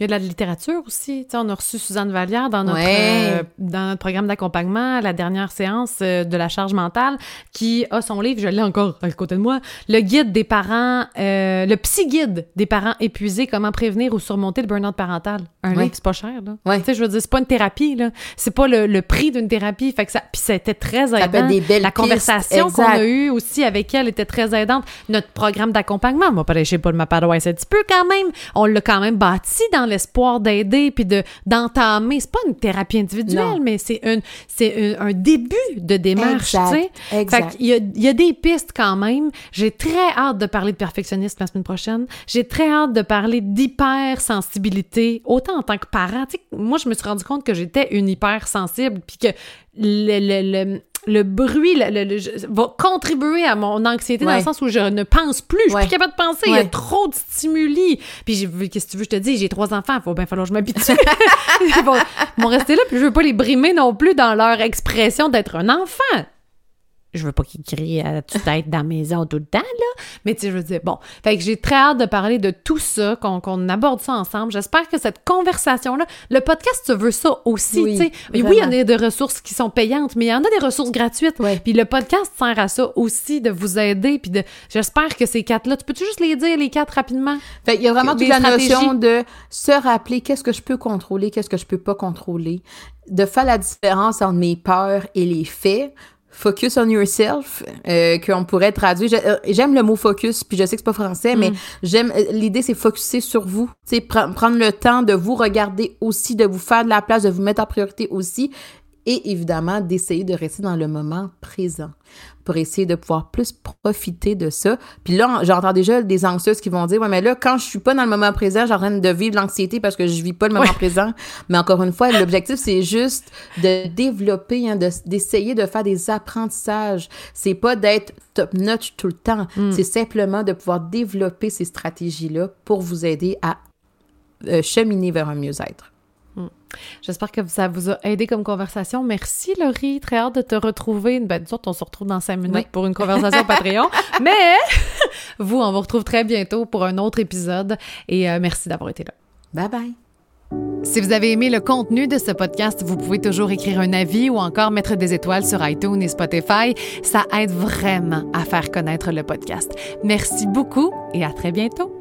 Il y a de la littérature aussi. on a reçu Suzanne Vallière dans notre, euh, dans notre programme d'accompagnement, la dernière séance euh, de la charge mentale, qui a son livre, je l'ai encore à côté de moi, le guide des parents, euh, le psy-guide des parents épuisés, comment prévenir ou surmonter le burn-out parental. Un livre, c'est pas cher, là. Tu sais, je veux dire, c'est pas une thérapie, là. C'est pas le, prix d'une thérapie. Fait que ça, puis c'était très aidant. des belles la conversation qu'on a eue aussi avec elle était très aidante. Notre programme d'accompagnement, moi, pas pas de ma paroisse un petit peu quand même. On l'a quand même bâti dans l'espoir d'aider puis de d'entamer. C'est pas une thérapie individuelle, mais c'est un c'est un, début de démarche. Exact. Fait il y a, il y a des pistes quand même. J'ai très hâte de parler de perfectionnisme la semaine prochaine. J'ai très hâte de parler d'hypersensibilité, autant en tant que parent. moi, je me suis rendu compte que j'étais une hypersensible puis que le, le, le le bruit va contribuer à mon anxiété dans le sens où je ne pense plus. Je suis plus capable de penser. Il y a trop de stimuli. Puis, qu'est-ce que tu veux, je te dis, j'ai trois enfants. Il faut bien falloir que je m'habitue. Ils vont, rester là. Puis, je veux pas les brimer non plus dans leur expression d'être un enfant. Je veux pas qu'il crie à toute tête dans la maison tout le temps, là. Mais tu sais, je veux dire, bon. Fait que j'ai très hâte de parler de tout ça, qu'on aborde ça ensemble. J'espère que cette conversation-là, le podcast, tu veux ça aussi, tu sais. Oui, il y en a des ressources qui sont payantes, mais il y en a des ressources gratuites. Puis le podcast sert à ça aussi, de vous aider. Puis de, j'espère que ces quatre-là, tu peux-tu juste les dire, les quatre, rapidement? Fait il y a vraiment toute la notion de se rappeler qu'est-ce que je peux contrôler, qu'est-ce que je peux pas contrôler. De faire la différence entre mes peurs et les faits focus on yourself euh, qu'on pourrait traduire. Euh, j'aime le mot focus puis je sais que c'est pas français mais mm. j'aime euh, l'idée c'est focuser sur vous. C'est prendre le temps de vous regarder aussi de vous faire de la place de vous mettre en priorité aussi et évidemment d'essayer de rester dans le moment présent pour essayer de pouvoir plus profiter de ça. Puis là, j'entends déjà des anxieuses qui vont dire, ouais, mais là, quand je suis pas dans le moment présent, j'ai en train de vivre l'anxiété parce que je vis pas le moment présent. Mais encore une fois, l'objectif, c'est juste de développer, hein, d'essayer de, faire des apprentissages. C'est pas d'être top notch tout le temps. Mm. C'est simplement de pouvoir développer ces stratégies-là pour vous aider à euh, cheminer vers un mieux-être. J'espère que ça vous a aidé comme conversation. Merci, Laurie. Très hâte de te retrouver. Ben, nous on se retrouve dans cinq minutes pour une conversation Patreon. Mais vous, on vous retrouve très bientôt pour un autre épisode. Et euh, merci d'avoir été là. Bye bye. Si vous avez aimé le contenu de ce podcast, vous pouvez toujours écrire un avis ou encore mettre des étoiles sur iTunes et Spotify. Ça aide vraiment à faire connaître le podcast. Merci beaucoup et à très bientôt.